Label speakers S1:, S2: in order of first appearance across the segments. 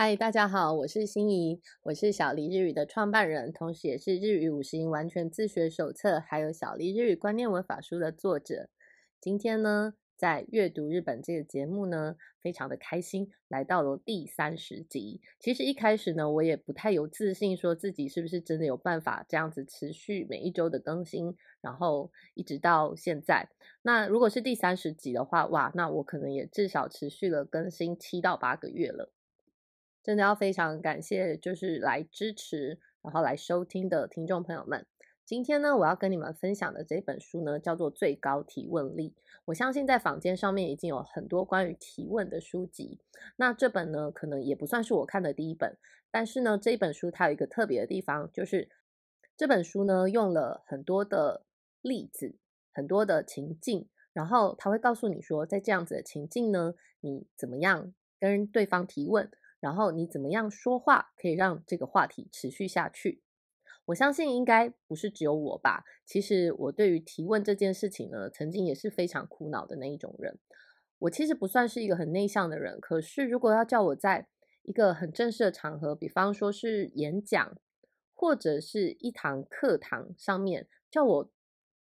S1: 嗨，大家好，我是心怡，我是小黎日语的创办人，同时也是《日语五十音完全自学手册》还有《小黎日语观念文法书》的作者。今天呢，在阅读日本这个节目呢，非常的开心，来到了第三十集。其实一开始呢，我也不太有自信，说自己是不是真的有办法这样子持续每一周的更新，然后一直到现在。那如果是第三十集的话，哇，那我可能也至少持续了更新七到八个月了。真的要非常感谢，就是来支持，然后来收听的听众朋友们。今天呢，我要跟你们分享的这本书呢，叫做《最高提问力》。我相信在坊间上面已经有很多关于提问的书籍。那这本呢，可能也不算是我看的第一本，但是呢，这一本书它有一个特别的地方，就是这本书呢用了很多的例子，很多的情境，然后他会告诉你说，在这样子的情境呢，你怎么样跟对方提问。然后你怎么样说话可以让这个话题持续下去？我相信应该不是只有我吧。其实我对于提问这件事情呢，曾经也是非常苦恼的那一种人。我其实不算是一个很内向的人，可是如果要叫我在一个很正式的场合，比方说是演讲或者是一堂课堂上面，叫我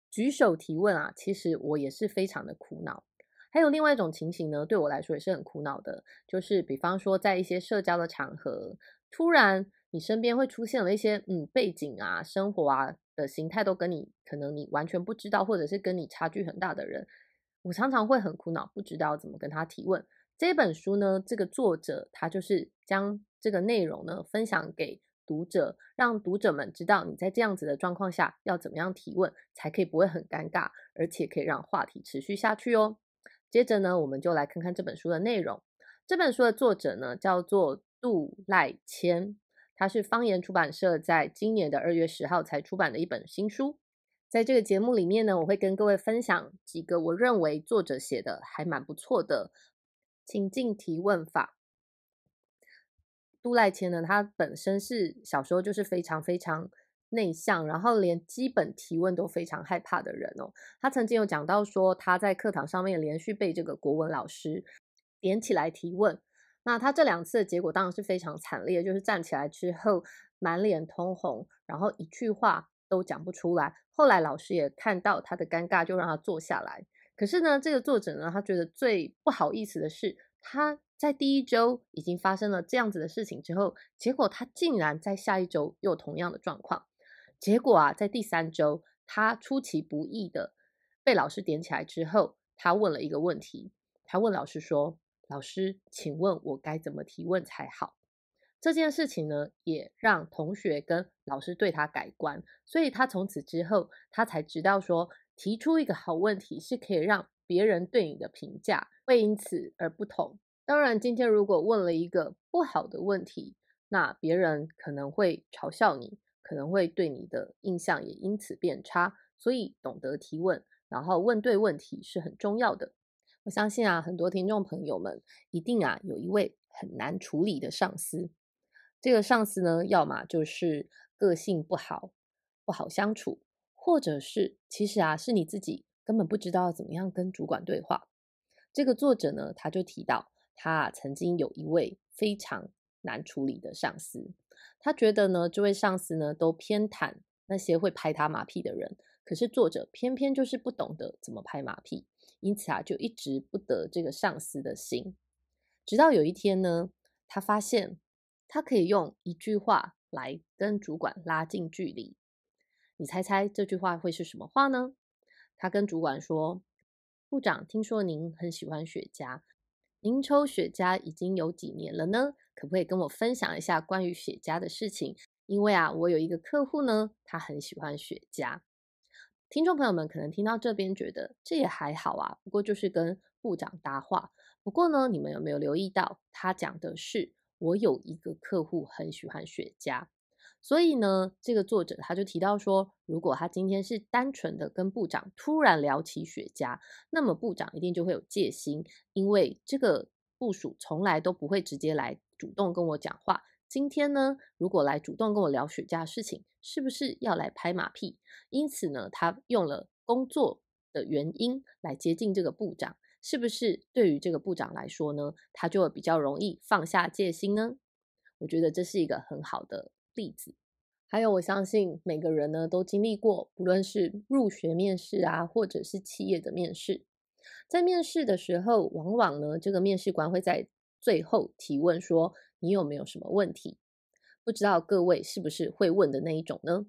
S1: 举手提问啊，其实我也是非常的苦恼。还有另外一种情形呢，对我来说也是很苦恼的，就是比方说在一些社交的场合，突然你身边会出现了一些嗯背景啊、生活啊的形态都跟你可能你完全不知道，或者是跟你差距很大的人，我常常会很苦恼，不知道怎么跟他提问。这本书呢，这个作者他就是将这个内容呢分享给读者，让读者们知道你在这样子的状况下要怎么样提问，才可以不会很尴尬，而且可以让话题持续下去哦。接着呢，我们就来看看这本书的内容。这本书的作者呢，叫做杜赖谦，他是方言出版社在今年的二月十号才出版的一本新书。在这个节目里面呢，我会跟各位分享几个我认为作者写的还蛮不错的情境提问法。杜赖谦呢，他本身是小时候就是非常非常。内向，然后连基本提问都非常害怕的人哦。他曾经有讲到说，他在课堂上面连续被这个国文老师点起来提问。那他这两次的结果当然是非常惨烈，就是站起来之后满脸通红，然后一句话都讲不出来。后来老师也看到他的尴尬，就让他坐下来。可是呢，这个作者呢，他觉得最不好意思的是，他在第一周已经发生了这样子的事情之后，结果他竟然在下一周又同样的状况。结果啊，在第三周，他出其不意的被老师点起来之后，他问了一个问题。他问老师说：“老师，请问我该怎么提问才好？”这件事情呢，也让同学跟老师对他改观。所以他从此之后，他才知道说，提出一个好问题是可以让别人对你的评价会因此而不同。当然，今天如果问了一个不好的问题，那别人可能会嘲笑你。可能会对你的印象也因此变差，所以懂得提问，然后问对问题是很重要的。我相信啊，很多听众朋友们一定啊有一位很难处理的上司，这个上司呢，要么就是个性不好，不好相处，或者是其实啊是你自己根本不知道怎么样跟主管对话。这个作者呢，他就提到他曾经有一位非常难处理的上司。他觉得呢，这位上司呢都偏袒那些会拍他马屁的人，可是作者偏偏就是不懂得怎么拍马屁，因此啊，就一直不得这个上司的心。直到有一天呢，他发现他可以用一句话来跟主管拉近距离。你猜猜这句话会是什么话呢？他跟主管说：“部长，听说您很喜欢雪茄。”您抽雪茄已经有几年了呢？可不可以跟我分享一下关于雪茄的事情？因为啊，我有一个客户呢，他很喜欢雪茄。听众朋友们可能听到这边觉得这也还好啊，不过就是跟部长搭话。不过呢，你们有没有留意到他讲的是我有一个客户很喜欢雪茄？所以呢，这个作者他就提到说，如果他今天是单纯的跟部长突然聊起雪茄，那么部长一定就会有戒心，因为这个部署从来都不会直接来主动跟我讲话。今天呢，如果来主动跟我聊雪茄的事情，是不是要来拍马屁？因此呢，他用了工作的原因来接近这个部长，是不是对于这个部长来说呢，他就比较容易放下戒心呢？我觉得这是一个很好的例子。还有，我相信每个人呢都经历过，不论是入学面试啊，或者是企业的面试，在面试的时候，往往呢这个面试官会在最后提问说：“你有没有什么问题？”不知道各位是不是会问的那一种呢？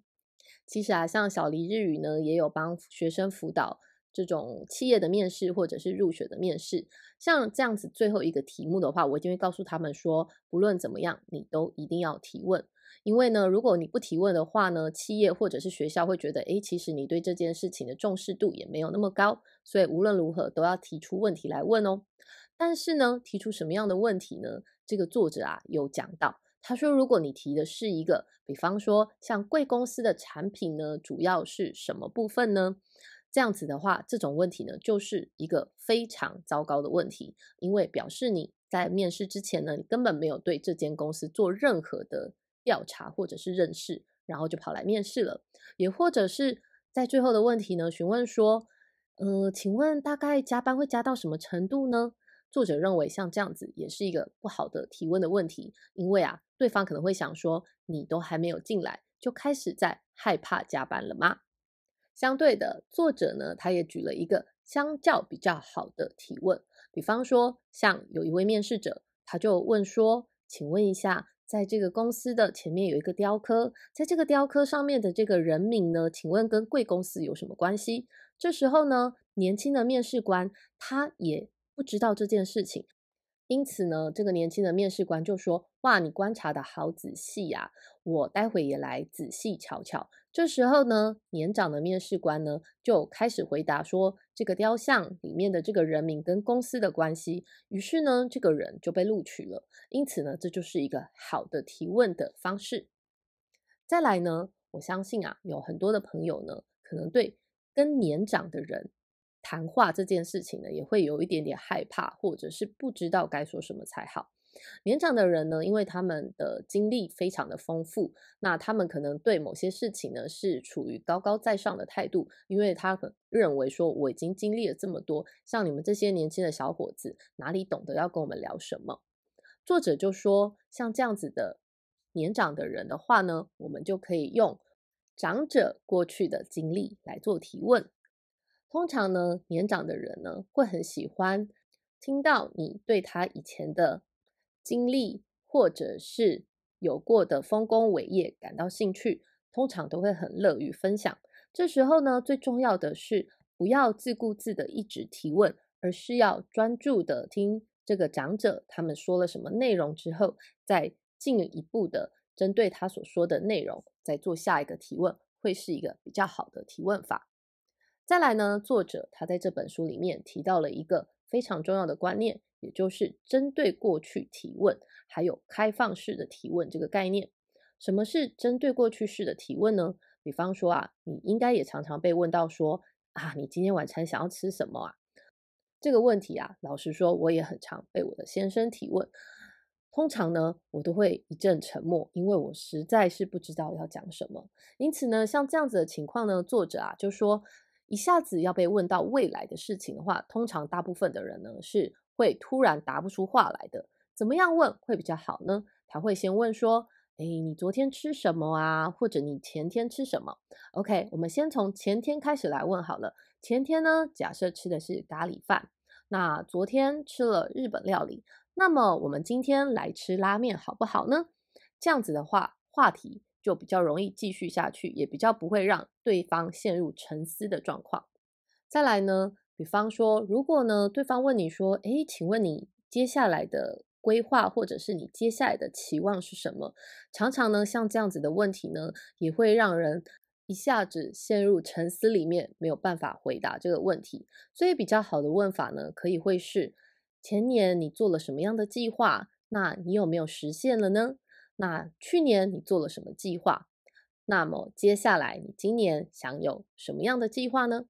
S1: 其实啊，像小黎日语呢，也有帮学生辅导这种企业的面试或者是入学的面试。像这样子最后一个题目的话，我一定会告诉他们说，不论怎么样，你都一定要提问。因为呢，如果你不提问的话呢，企业或者是学校会觉得，诶，其实你对这件事情的重视度也没有那么高，所以无论如何都要提出问题来问哦。但是呢，提出什么样的问题呢？这个作者啊有讲到，他说，如果你提的是一个，比方说像贵公司的产品呢，主要是什么部分呢？这样子的话，这种问题呢，就是一个非常糟糕的问题，因为表示你在面试之前呢，你根本没有对这间公司做任何的。调查或者是认识，然后就跑来面试了，也或者是在最后的问题呢，询问说，呃，请问大概加班会加到什么程度呢？作者认为像这样子也是一个不好的提问的问题，因为啊，对方可能会想说，你都还没有进来，就开始在害怕加班了吗？相对的，作者呢，他也举了一个相较比较好的提问，比方说，像有一位面试者，他就问说，请问一下。在这个公司的前面有一个雕刻，在这个雕刻上面的这个人名呢？请问跟贵公司有什么关系？这时候呢，年轻的面试官他也不知道这件事情。因此呢，这个年轻的面试官就说：“哇，你观察的好仔细呀，我待会也来仔细瞧瞧。”这时候呢，年长的面试官呢就开始回答说：“这个雕像里面的这个人名跟公司的关系。”于是呢，这个人就被录取了。因此呢，这就是一个好的提问的方式。再来呢，我相信啊，有很多的朋友呢，可能对跟年长的人。谈话这件事情呢，也会有一点点害怕，或者是不知道该说什么才好。年长的人呢，因为他们的经历非常的丰富，那他们可能对某些事情呢是处于高高在上的态度，因为他认为说我已经经历了这么多，像你们这些年轻的小伙子，哪里懂得要跟我们聊什么？作者就说，像这样子的年长的人的话呢，我们就可以用长者过去的经历来做提问。通常呢，年长的人呢会很喜欢听到你对他以前的经历，或者是有过的丰功伟业感到兴趣，通常都会很乐于分享。这时候呢，最重要的是不要自顾自的一直提问，而是要专注的听这个长者他们说了什么内容之后，再进一步的针对他所说的内容再做下一个提问，会是一个比较好的提问法。再来呢，作者他在这本书里面提到了一个非常重要的观念，也就是针对过去提问，还有开放式的提问这个概念。什么是针对过去式的提问呢？比方说啊，你应该也常常被问到说啊，你今天晚餐想要吃什么啊？这个问题啊，老实说，我也很常被我的先生提问。通常呢，我都会一阵沉默，因为我实在是不知道要讲什么。因此呢，像这样子的情况呢，作者啊就说。一下子要被问到未来的事情的话，通常大部分的人呢是会突然答不出话来的。怎么样问会比较好呢？他会先问说：“哎，你昨天吃什么啊？或者你前天吃什么？”OK，我们先从前天开始来问好了。前天呢，假设吃的是咖喱饭，那昨天吃了日本料理，那么我们今天来吃拉面好不好呢？这样子的话，话题。就比较容易继续下去，也比较不会让对方陷入沉思的状况。再来呢，比方说，如果呢对方问你说：“诶，请问你接下来的规划，或者是你接下来的期望是什么？”常常呢，像这样子的问题呢，也会让人一下子陷入沉思里面，没有办法回答这个问题。所以比较好的问法呢，可以会是：前年你做了什么样的计划？那你有没有实现了呢？那去年你做了什么计划？那么接下来你今年想有什么样的计划呢？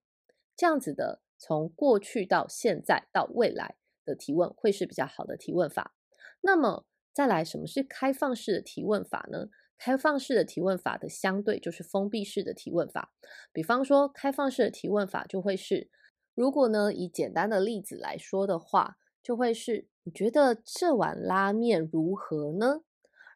S1: 这样子的从过去到现在到未来的提问会是比较好的提问法。那么再来，什么是开放式的提问法呢？开放式的提问法的相对就是封闭式的提问法。比方说，开放式的提问法就会是，如果呢以简单的例子来说的话，就会是你觉得这碗拉面如何呢？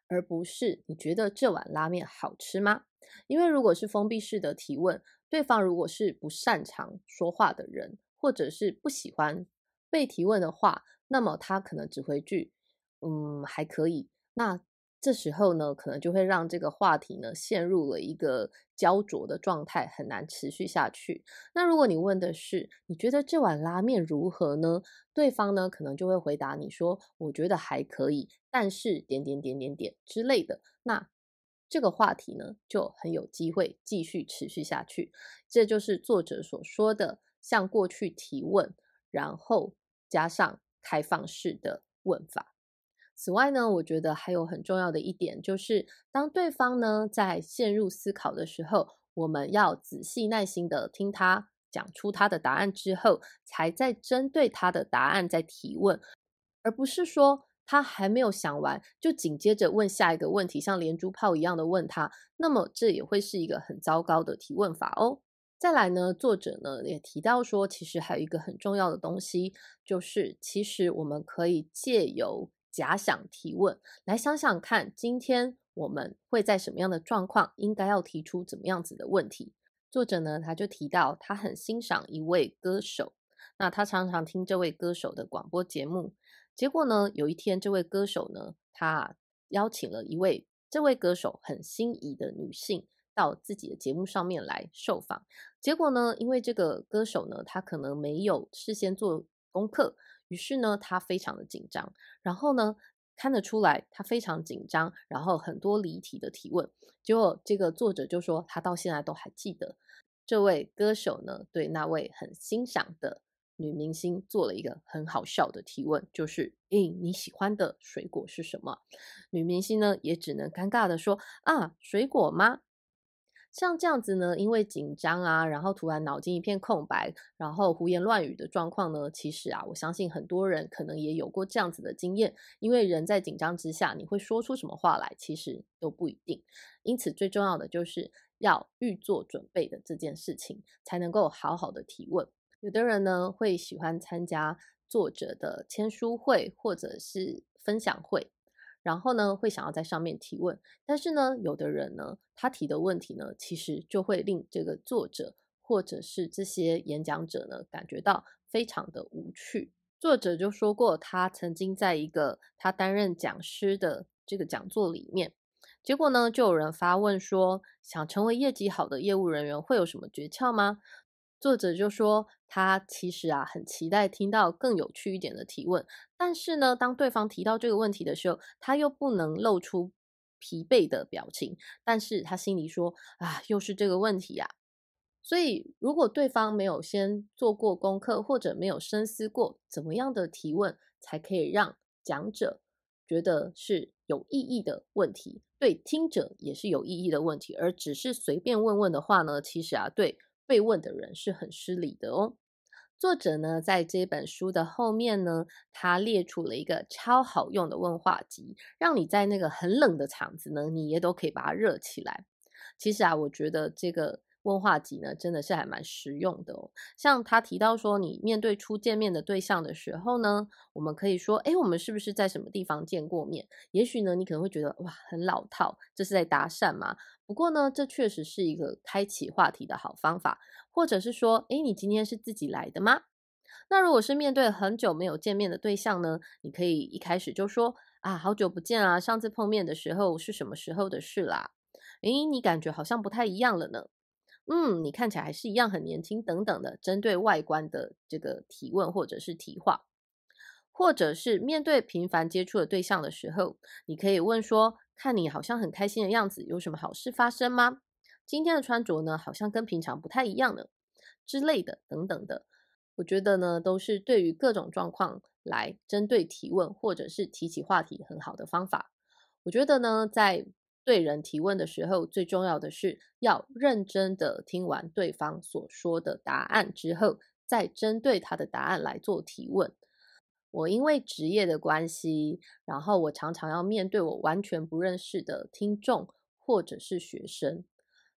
S1: 而不是你觉得这碗拉面好吃吗？因为如果是封闭式的提问，对方如果是不擅长说话的人，或者是不喜欢被提问的话，那么他可能只回句“嗯，还可以”。那这时候呢，可能就会让这个话题呢陷入了一个焦灼的状态，很难持续下去。那如果你问的是你觉得这碗拉面如何呢？对方呢可能就会回答你说：“我觉得还可以，但是点点点点点之类的。”那这个话题呢就很有机会继续持续下去。这就是作者所说的向过去提问，然后加上开放式的问法。此外呢，我觉得还有很重要的一点，就是当对方呢在陷入思考的时候，我们要仔细耐心的听他讲出他的答案之后，才再针对他的答案再提问，而不是说他还没有想完就紧接着问下一个问题，像连珠炮一样的问他，那么这也会是一个很糟糕的提问法哦。再来呢，作者呢也提到说，其实还有一个很重要的东西，就是其实我们可以借由假想提问，来想想看，今天我们会在什么样的状况，应该要提出怎么样子的问题。作者呢，他就提到他很欣赏一位歌手，那他常常听这位歌手的广播节目。结果呢，有一天这位歌手呢，他邀请了一位这位歌手很心仪的女性到自己的节目上面来受访。结果呢，因为这个歌手呢，他可能没有事先做功课。于是呢，他非常的紧张，然后呢，看得出来他非常紧张，然后很多离题的提问。结果这个作者就说，他到现在都还记得这位歌手呢，对那位很欣赏的女明星做了一个很好笑的提问，就是“诶，你喜欢的水果是什么？”女明星呢，也只能尴尬的说：“啊，水果吗？”像这样子呢，因为紧张啊，然后突然脑筋一片空白，然后胡言乱语的状况呢，其实啊，我相信很多人可能也有过这样子的经验。因为人在紧张之下，你会说出什么话来，其实都不一定。因此，最重要的就是要预做准备的这件事情，才能够好好的提问。有的人呢，会喜欢参加作者的签书会或者是分享会。然后呢，会想要在上面提问，但是呢，有的人呢，他提的问题呢，其实就会令这个作者或者是这些演讲者呢，感觉到非常的无趣。作者就说过，他曾经在一个他担任讲师的这个讲座里面，结果呢，就有人发问说，想成为业绩好的业务人员会有什么诀窍吗？作者就说，他其实啊很期待听到更有趣一点的提问，但是呢，当对方提到这个问题的时候，他又不能露出疲惫的表情，但是他心里说啊，又是这个问题呀。所以，如果对方没有先做过功课，或者没有深思过怎么样的提问才可以让讲者觉得是有意义的问题，对听者也是有意义的问题，而只是随便问问的话呢，其实啊，对。被问的人是很失礼的哦。作者呢，在这本书的后面呢，他列出了一个超好用的问话集，让你在那个很冷的场子呢，你也都可以把它热起来。其实啊，我觉得这个。问话集呢，真的是还蛮实用的哦。像他提到说，你面对初见面的对象的时候呢，我们可以说，哎，我们是不是在什么地方见过面？也许呢，你可能会觉得哇，很老套，这是在搭讪嘛？不过呢，这确实是一个开启话题的好方法。或者是说，哎，你今天是自己来的吗？那如果是面对很久没有见面的对象呢，你可以一开始就说啊，好久不见啊，上次碰面的时候是什么时候的事啦？诶，你感觉好像不太一样了呢。嗯，你看起来还是一样很年轻，等等的，针对外观的这个提问或者是提话，或者是面对频繁接触的对象的时候，你可以问说：“看你好像很开心的样子，有什么好事发生吗？今天的穿着呢，好像跟平常不太一样呢，之类的，等等的。”我觉得呢，都是对于各种状况来针对提问或者是提起话题很好的方法。我觉得呢，在对人提问的时候，最重要的是要认真的听完对方所说的答案之后，再针对他的答案来做提问。我因为职业的关系，然后我常常要面对我完全不认识的听众或者是学生，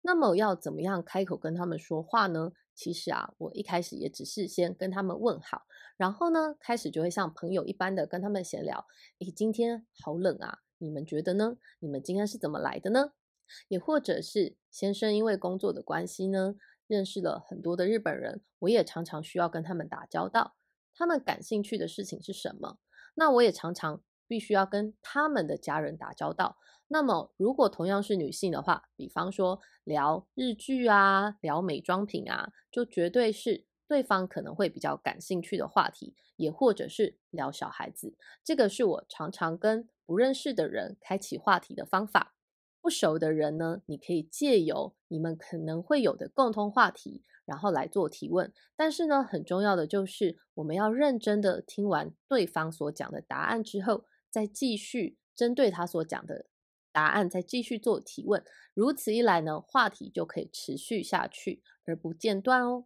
S1: 那么要怎么样开口跟他们说话呢？其实啊，我一开始也只是先跟他们问好，然后呢，开始就会像朋友一般的跟他们闲聊。诶，今天好冷啊。你们觉得呢？你们今天是怎么来的呢？也或者是先生因为工作的关系呢，认识了很多的日本人，我也常常需要跟他们打交道。他们感兴趣的事情是什么？那我也常常必须要跟他们的家人打交道。那么，如果同样是女性的话，比方说聊日剧啊，聊美妆品啊，就绝对是对方可能会比较感兴趣的话题。也或者是聊小孩子，这个是我常常跟不认识的人开启话题的方法。熟的人呢，你可以借由你们可能会有的共同话题，然后来做提问。但是呢，很重要的就是我们要认真的听完对方所讲的答案之后，再继续针对他所讲的答案再继续做提问。如此一来呢，话题就可以持续下去而不间断哦。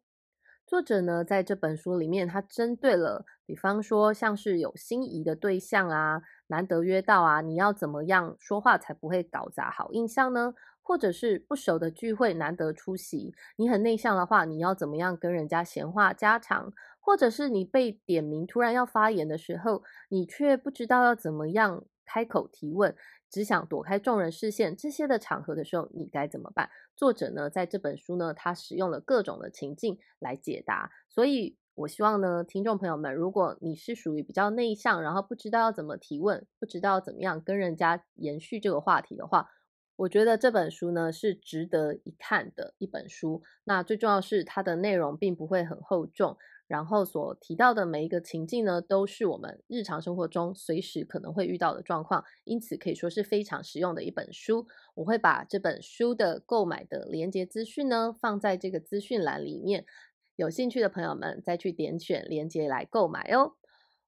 S1: 作者呢，在这本书里面，他针对了，比方说像是有心仪的对象啊，难得约到啊，你要怎么样说话才不会搞砸好印象呢？或者是不熟的聚会难得出席，你很内向的话，你要怎么样跟人家闲话家常？或者是你被点名突然要发言的时候，你却不知道要怎么样开口提问？只想躲开众人视线，这些的场合的时候，你该怎么办？作者呢，在这本书呢，他使用了各种的情境来解答。所以我希望呢，听众朋友们，如果你是属于比较内向，然后不知道要怎么提问，不知道怎么样跟人家延续这个话题的话，我觉得这本书呢是值得一看的一本书。那最重要是它的内容并不会很厚重。然后所提到的每一个情境呢，都是我们日常生活中随时可能会遇到的状况，因此可以说是非常实用的一本书。我会把这本书的购买的连接资讯呢放在这个资讯栏里面，有兴趣的朋友们再去点选连接来购买哦。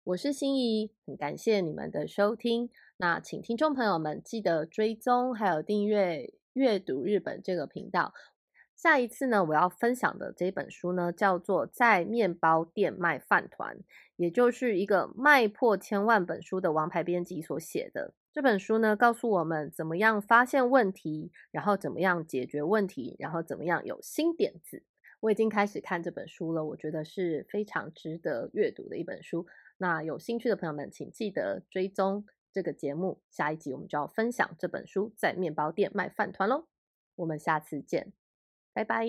S1: 我是心怡，很感谢你们的收听。那请听众朋友们记得追踪还有订阅阅读日本这个频道。下一次呢，我要分享的这本书呢，叫做《在面包店卖饭团》，也就是一个卖破千万本书的王牌编辑所写的这本书呢，告诉我们怎么样发现问题，然后怎么样解决问题，然后怎么样有新点子。我已经开始看这本书了，我觉得是非常值得阅读的一本书。那有兴趣的朋友们，请记得追踪这个节目，下一集我们就要分享这本书《在面包店卖饭团》喽。我们下次见。拜拜。